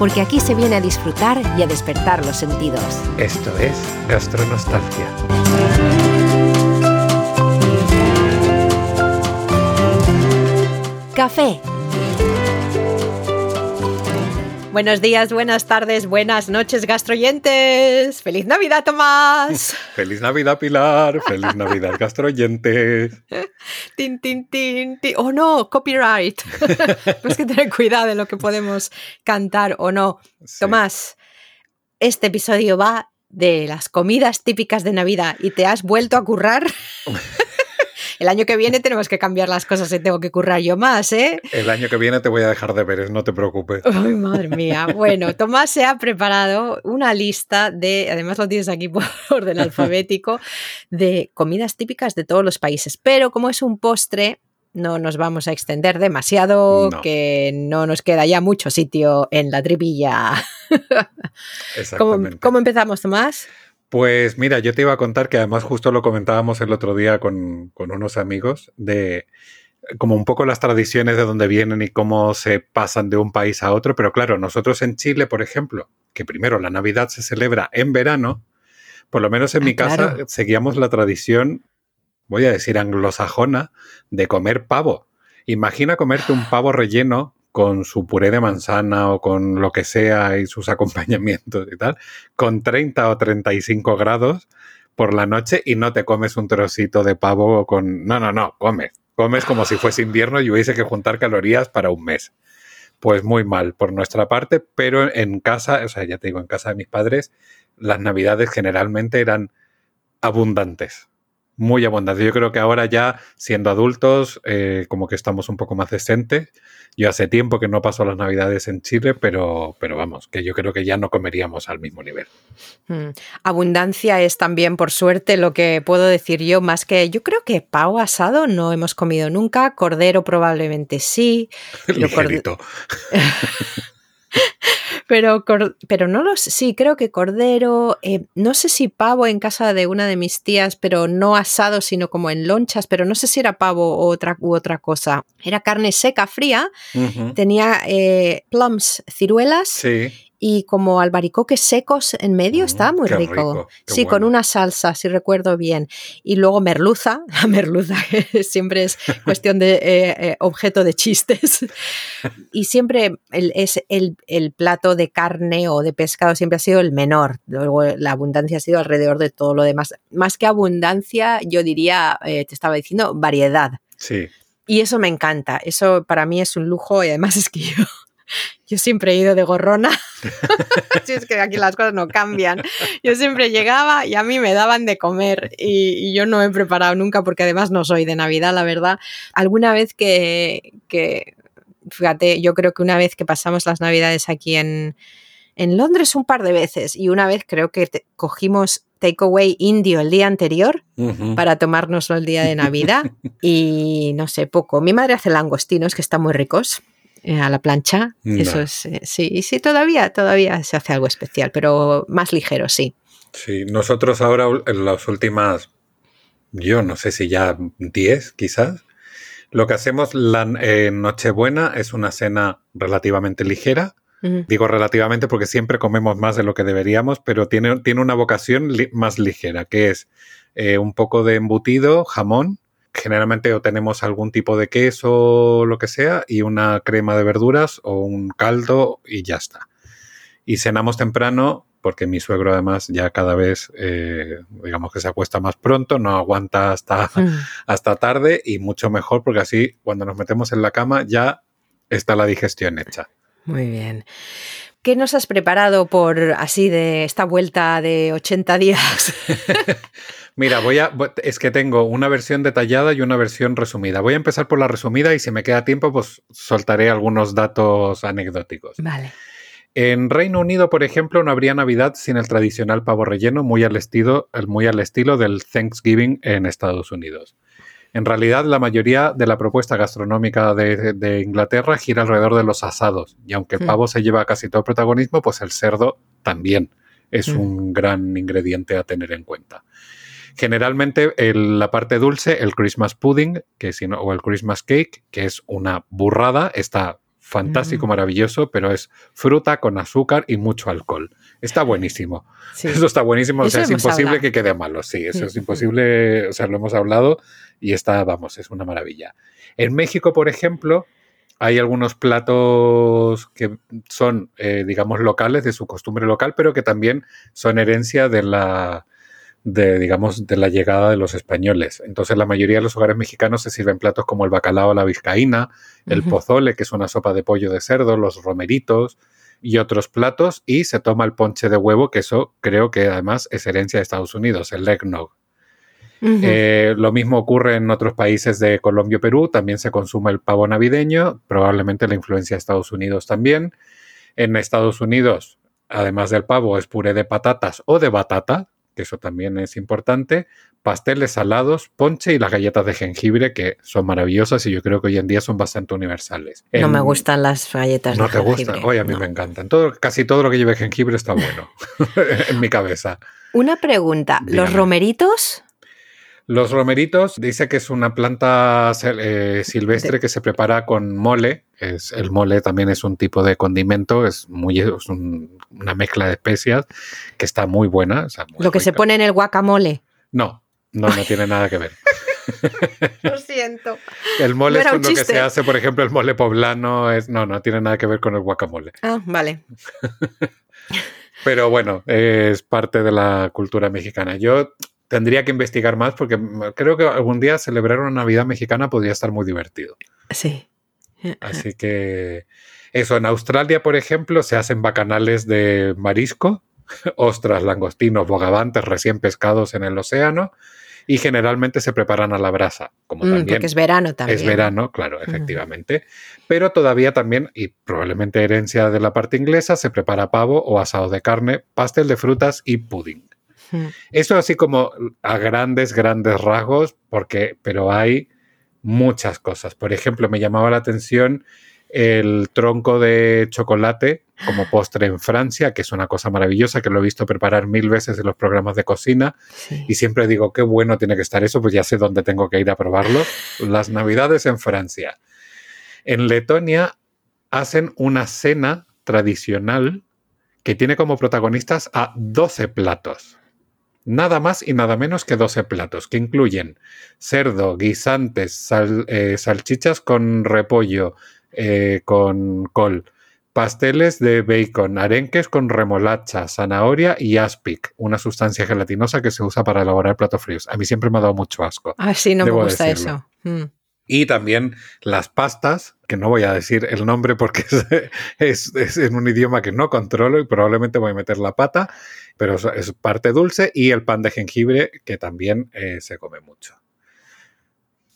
porque aquí se viene a disfrutar y a despertar los sentidos. Esto es Gastronostalgia. Café. Buenos días, buenas tardes, buenas noches, gastroyentes. ¡Feliz Navidad, Tomás! ¡Feliz Navidad, Pilar! ¡Feliz Navidad, gastroyentes! tin, tin, tin, tin. ¡Oh, no! Copyright. Tienes que tener cuidado de lo que podemos cantar o no. Tomás, este episodio va de las comidas típicas de Navidad y te has vuelto a currar. El año que viene tenemos que cambiar las cosas y tengo que currar yo más, ¿eh? El año que viene te voy a dejar de veres, no te preocupes. Ay, madre mía. Bueno, Tomás se ha preparado una lista de, además lo tienes aquí por orden alfabético, de comidas típicas de todos los países. Pero como es un postre, no nos vamos a extender demasiado, que no nos queda ya mucho sitio en la tripilla. ¿Cómo, ¿Cómo, empezamos, Tomás? Pues mira, yo te iba a contar que además justo lo comentábamos el otro día con, unos amigos de como un poco las tradiciones de dónde vienen y cómo se pasan de un país a otro, pero claro, nosotros en Chile, por ejemplo, que primero la Navidad se celebra en verano, por lo menos en ah, mi casa seguíamos la tradición, voy a decir anglosajona, de comer pavo. Imagina comerte un pavo relleno con su puré de manzana o con lo que sea y sus acompañamientos y tal, con 30 o 35 grados por la noche y no te comes un trocito de pavo con... No, no, no, comes. Comes como si fuese invierno y hubiese que juntar calorías para un mes. Pues muy mal por nuestra parte, pero en casa, o sea, ya te digo, en casa de mis padres, las navidades generalmente eran abundantes muy abundante. Yo creo que ahora ya, siendo adultos, eh, como que estamos un poco más decentes. Yo hace tiempo que no paso las navidades en Chile, pero, pero vamos, que yo creo que ya no comeríamos al mismo nivel. Mm. Abundancia es también, por suerte, lo que puedo decir yo, más que yo creo que pavo asado no hemos comido nunca, cordero probablemente sí. Ligerito. Pero, pero no lo sé, sí, creo que cordero, eh, no sé si pavo en casa de una de mis tías, pero no asado, sino como en lonchas, pero no sé si era pavo u otra, u otra cosa. Era carne seca, fría, tenía eh, plums, ciruelas sí y como albaricoques secos en medio, está muy rico. sí, con una salsa, si recuerdo bien. Y luego merluza, la merluza siempre es cuestión de eh, eh, objeto de chistes. y siempre es el, plato de carne o de pescado siempre ha sido el menor. Luego la abundancia ha sido alrededor de todo lo demás. Más que abundancia, yo diría, eh, te estaba diciendo, variedad. Sí. Y eso me encanta, eso para mí es un lujo y además es que yo yo siempre he ido de gorrona. si es que aquí las cosas no cambian. Yo siempre llegaba y a mí me daban de comer y, yo no he preparado nunca porque además no soy de Navidad, la verdad. Alguna vez que, fíjate, yo creo que una vez que pasamos las Navidades aquí en, en Londres un par de veces y una vez creo que cogimos takeaway indio el día anterior para tomárnoslo el día de Navidad y no sé, poco. Mi madre hace langostinos que están muy ricos a la plancha. Eso es, eh, sí, sí, todavía, todavía se hace algo especial, pero más ligero, sí. Sí, nosotros ahora en las últimas, yo no sé si ya 10 quizás, lo que hacemos la en Nochebuena es una cena relativamente ligera. Digo relativamente porque siempre comemos más de lo que deberíamos, pero tiene, tiene una vocación más ligera, que es eh, un poco de embutido, jamón, generalmente o tenemos algún tipo de queso o lo que sea y una crema de verduras o un caldo y ya está. Y cenamos temprano porque mi suegro además ya cada vez, eh, digamos que se acuesta más pronto, no aguanta hasta, mm. hasta tarde y mucho mejor porque así cuando nos metemos en la cama ya está la digestión hecha. Muy bien. ¿Qué nos has preparado por así de esta vuelta de 80 días? Mira, voy a. Es que tengo una versión detallada y una versión resumida. Voy a empezar por la resumida y si me queda tiempo, pues soltaré algunos datos anecdóticos. Vale. En Reino Unido, por ejemplo, no habría Navidad sin el tradicional pavo relleno, muy al estilo, muy al estilo del Thanksgiving en Estados Unidos. En realidad, la mayoría de la propuesta gastronómica de, Inglaterra gira alrededor de los asados, y aunque el hmm. pavo se lleva casi todo el protagonismo, pues el cerdo también es hmm. un gran ingrediente a tener en cuenta. Generalmente la parte dulce, el Christmas pudding, que si o el Christmas cake, que es una burrada, está fantástico, mm. maravilloso, pero es fruta con azúcar y mucho alcohol. Está buenísimo. Eso está buenísimo, o sea, es imposible que quede malo, sí, eso es imposible, o sea, lo hemos hablado y está, vamos, es una maravilla. En México, por ejemplo, hay algunos platos que son, eh, digamos, locales, de su costumbre local, pero que también son herencia de la, de, digamos, de la llegada de los españoles. Entonces, la mayoría de los hogares mexicanos se sirven platos como el bacalao a la vizcaína, el pozole, que es una sopa de pollo de cerdo, los romeritos y otros platos, y se toma el ponche de huevo, que eso creo que además es herencia de Estados Unidos, el eggnog. Eh, lo mismo ocurre en otros países de Colombia y Perú, también se consume el pavo navideño, probablemente la influencia de Estados Unidos también. En Estados Unidos, además del pavo, es puré de patatas o de batata, que eso también es importante, pasteles salados, ponche y las galletas de jengibre, que son maravillosas y yo creo que hoy en día son bastante universales. No me gustan las galletas de jengibre. ¿No te gustan? Oye, a mí me encantan. Todo, casi todo lo que lleve jengibre está bueno en mi cabeza. Una pregunta, ¿los romeritos? Los romeritos dice que es una planta eh, silvestre que se prepara con mole. Es, el mole también es un tipo de condimento, es, muy, una mezcla de especias que está muy buena. Lo que se pone en el guacamole. No, no, no tiene nada que ver. Lo siento. El mole es con lo que se hace, por ejemplo, el mole poblano. Es, no, no tiene nada que ver con el guacamole. Ah, vale. Pero bueno, es parte de la cultura mexicana. Yo tendría que investigar más porque creo que algún día celebrar una Navidad mexicana podría estar muy divertido. Sí. Así que eso, en Australia, por ejemplo, se hacen bacanales de marisco, ostras, langostinos, bogavantes recién pescados en el océano y generalmente se preparan a la brasa, como mm, también porque es verano también. Es verano, claro, efectivamente. Pero todavía también, y probablemente herencia de la parte inglesa, se prepara pavo o asado de carne, pastel de frutas y pudding. Eso así como a grandes, grandes rasgos, porque, pero hay muchas cosas. Por ejemplo, me llamaba la atención el tronco de chocolate como postre en Francia, que es una cosa maravillosa, que lo he visto preparar mil veces en los programas de cocina y siempre digo, qué bueno tiene que estar eso, pues ya sé dónde tengo que ir a probarlo. Las navidades en Francia. En Letonia hacen una cena tradicional que tiene como protagonistas a 12 platos nada más y nada menos que 12 platos, que incluyen cerdo, guisantes, eh, salchichas con repollo, eh, con col, pasteles de bacon, arenques con remolacha, zanahoria y aspic, una sustancia gelatinosa que se usa para elaborar platos fríos. A mí siempre me ha dado mucho asco. Ah, sí, no me gusta eso. Mm. Y también las pastas, que no voy a decir el nombre porque es, en un idioma que no controlo y probablemente voy a meter la pata, pero es parte dulce y el pan de jengibre que también eh, se come mucho.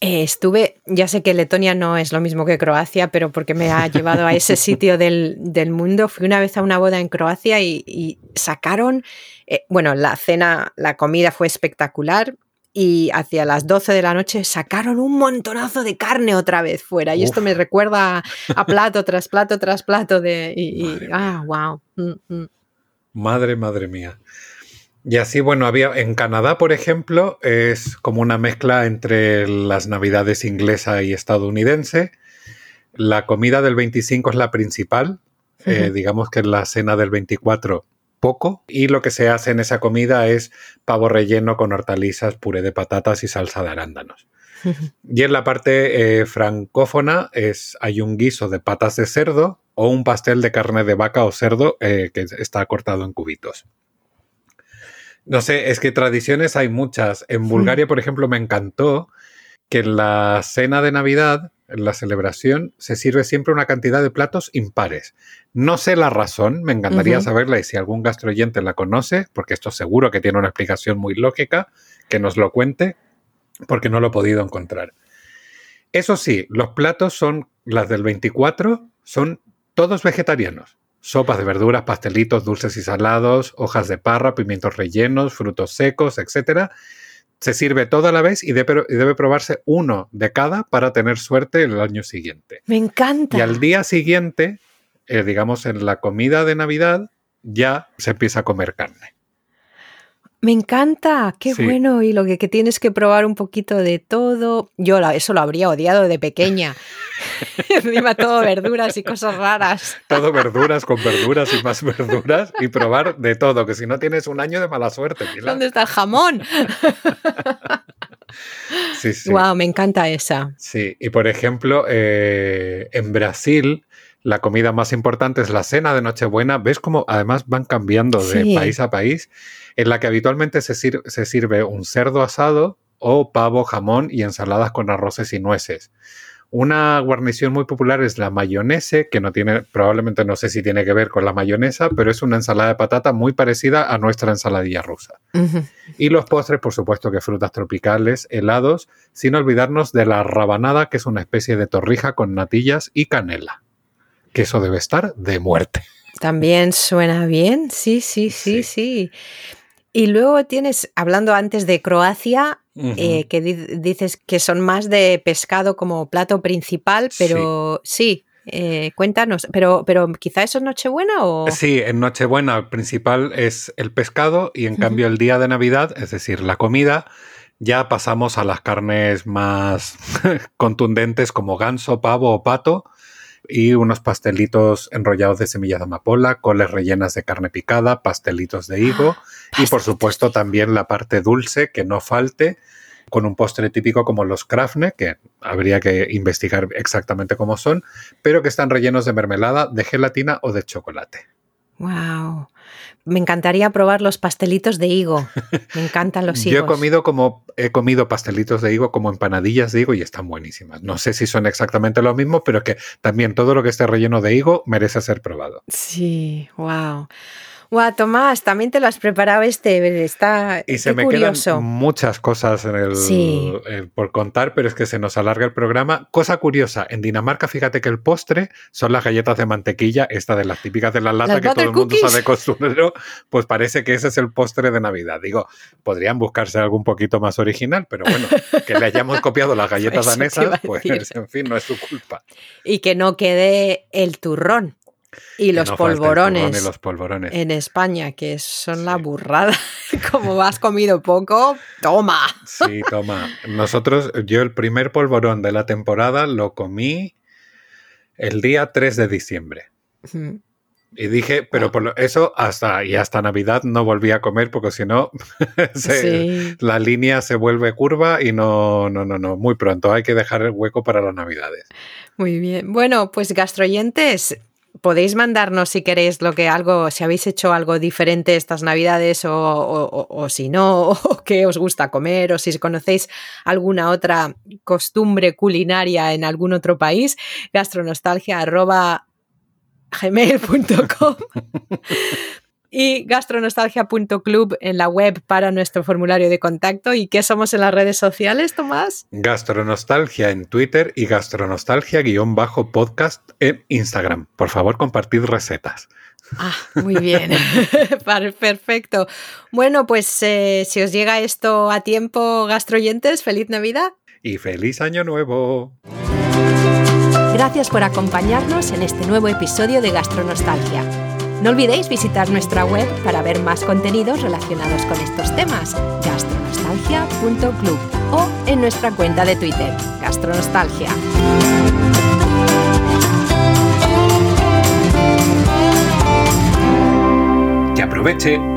Eh, estuve, ya sé que Letonia no es lo mismo que Croacia, pero porque me ha llevado a ese sitio del, mundo. Fui una vez a una boda en Croacia y, sacaron, eh, bueno, la cena, la comida fue espectacular y hacia las 12 de la noche sacaron un montonazo de carne otra vez fuera. Y esto me recuerda a plato tras plato tras plato de... Y, ah, wow. Mm, mm. Madre, madre mía. Y así, bueno, había en Canadá, por ejemplo, es como una mezcla entre las navidades inglesa y estadounidense. La comida del 25 es la principal. Eh, digamos que la cena del 24 poco y lo que se hace en esa comida es pavo relleno con hortalizas, puré de patatas y salsa de arándanos. Y en la parte eh, francófona es, hay un guiso de patas de cerdo o un pastel de carne de vaca o cerdo eh, que está cortado en cubitos. No sé, es que tradiciones hay muchas. En Bulgaria, por ejemplo, me encantó que en la cena de Navidad en la celebración se sirve siempre una cantidad de platos impares. No sé la razón, me encantaría saberla y si algún gastroyente la conoce, porque esto seguro que tiene una explicación muy lógica, que nos lo cuente, porque no lo he podido encontrar. Eso sí, los platos son, las del 24, son todos vegetarianos. Sopas de verduras, pastelitos, dulces y salados, hojas de parra, pimientos rellenos, frutos secos, etc. Se sirve toda la vez y debe, y debe probarse uno de cada para tener suerte el año siguiente. Me encanta. Y al día siguiente, eh, digamos en la comida de Navidad, ya se empieza a comer carne. Me encanta, qué Sí. bueno. Y lo que, que tienes que probar un poquito de todo. Yo la- eso lo habría odiado de pequeña. Encima todo verduras y cosas raras. Todo verduras con verduras y más verduras y probar de todo, que si no tienes un año de mala suerte. Pilar. ¿Dónde está el jamón? Sí, sí. Wow, me encanta esa. Sí, y por ejemplo, eh, en Brasil la comida más importante es la cena de Nochebuena. ¿Ves cómo además van cambiando de Sí. país a país? En la que habitualmente se, sir- se sirve un cerdo asado o pavo, jamón y ensaladas con arroces y nueces. Una guarnición muy popular es la mayonese, que no tiene, probablemente no sé si tiene que ver con la mayonesa, pero es una ensalada de patata muy parecida a nuestra ensaladilla rusa. Y los postres, por supuesto que frutas tropicales, helados, sin olvidarnos de la rabanada, que es una especie de torrija con natillas y canela. Que eso debe estar de muerte. También suena bien, sí, sí, sí, sí. Y luego tienes, hablando antes de Croacia, eh, que di- dices que son más de pescado como plato principal, pero sí, eh, cuéntanos, pero, pero quizá eso es Nochebuena o... Sí, en Nochebuena el principal es el pescado y en cambio el día de Navidad, es decir, la comida, ya pasamos a las carnes más contundentes como ganso, pavo o pato y unos pastelitos enrollados de semillas de amapola, coles rellenas de carne picada, pastelitos de higo y por supuesto también la parte dulce que no falte con un postre típico como los krafne, que habría que investigar exactamente cómo son, pero que están rellenos de mermelada, de gelatina o de chocolate. Wow. Me encantaría probar los pastelitos de higo. Me encantan los higos. Yo he comido como he comido pastelitos de higo como empanadillas de higo y están buenísimas. No sé si son exactamente lo mismo, pero que también todo lo que esté relleno de higo merece ser probado. Sí, wow. Wow, Tomás, también te lo has preparado este, está Y se me curioso. quedan muchas cosas en el, Sí. eh, por contar, pero es que se nos alarga el programa. Cosa curiosa, en Dinamarca, fíjate que el postre son las galletas de mantequilla, esta de las típicas de la lata Las que todo el mundo cookies. sabe costurero, pues parece que ese es el postre de Navidad. Digo, podrían buscarse algo un poquito más original, pero bueno, que le hayamos copiado las galletas danesas, pues en fin, no es su culpa. Y que no quede el turrón y los no polvorones turrón y los polvorones. en España, que son la burrada. Como has comido poco, toma. Sí, toma. Nosotros, yo el primer polvorón de la temporada lo comí el día 3 de diciembre. Mm, Y dije, pero por lo- eso hasta y hasta Navidad no volví a comer porque si no Sí. la línea se vuelve curva y no, no, no, no, muy pronto hay que dejar el hueco para las Navidades. Muy bien. Bueno, pues gastroyentes, podéis mandarnos si queréis lo que algo, si habéis hecho algo diferente estas navidades o, o- o- si no, o qué os gusta comer, o si conocéis alguna otra costumbre culinaria en algún otro país, gastronostalgia arroba gmail.com y gastronostalgia.club en la web para nuestro formulario de contacto. ¿Y qué somos en las redes sociales, Tomás? Gastronostalgia en Twitter y gastronostalgia-podcast en Instagram. Por favor, compartid recetas. Ah, muy bien. Perfecto. Bueno, pues eh, si os llega esto a tiempo, gastroyentes, feliz Navidad. Y feliz año nuevo. Gracias por acompañarnos en este nuevo episodio de Gastronostalgia. No olvidéis visitar nuestra web para ver más contenidos relacionados con estos temas, gastronostalgia.club o en nuestra cuenta de Twitter, Gastronostalgia. Que aproveche.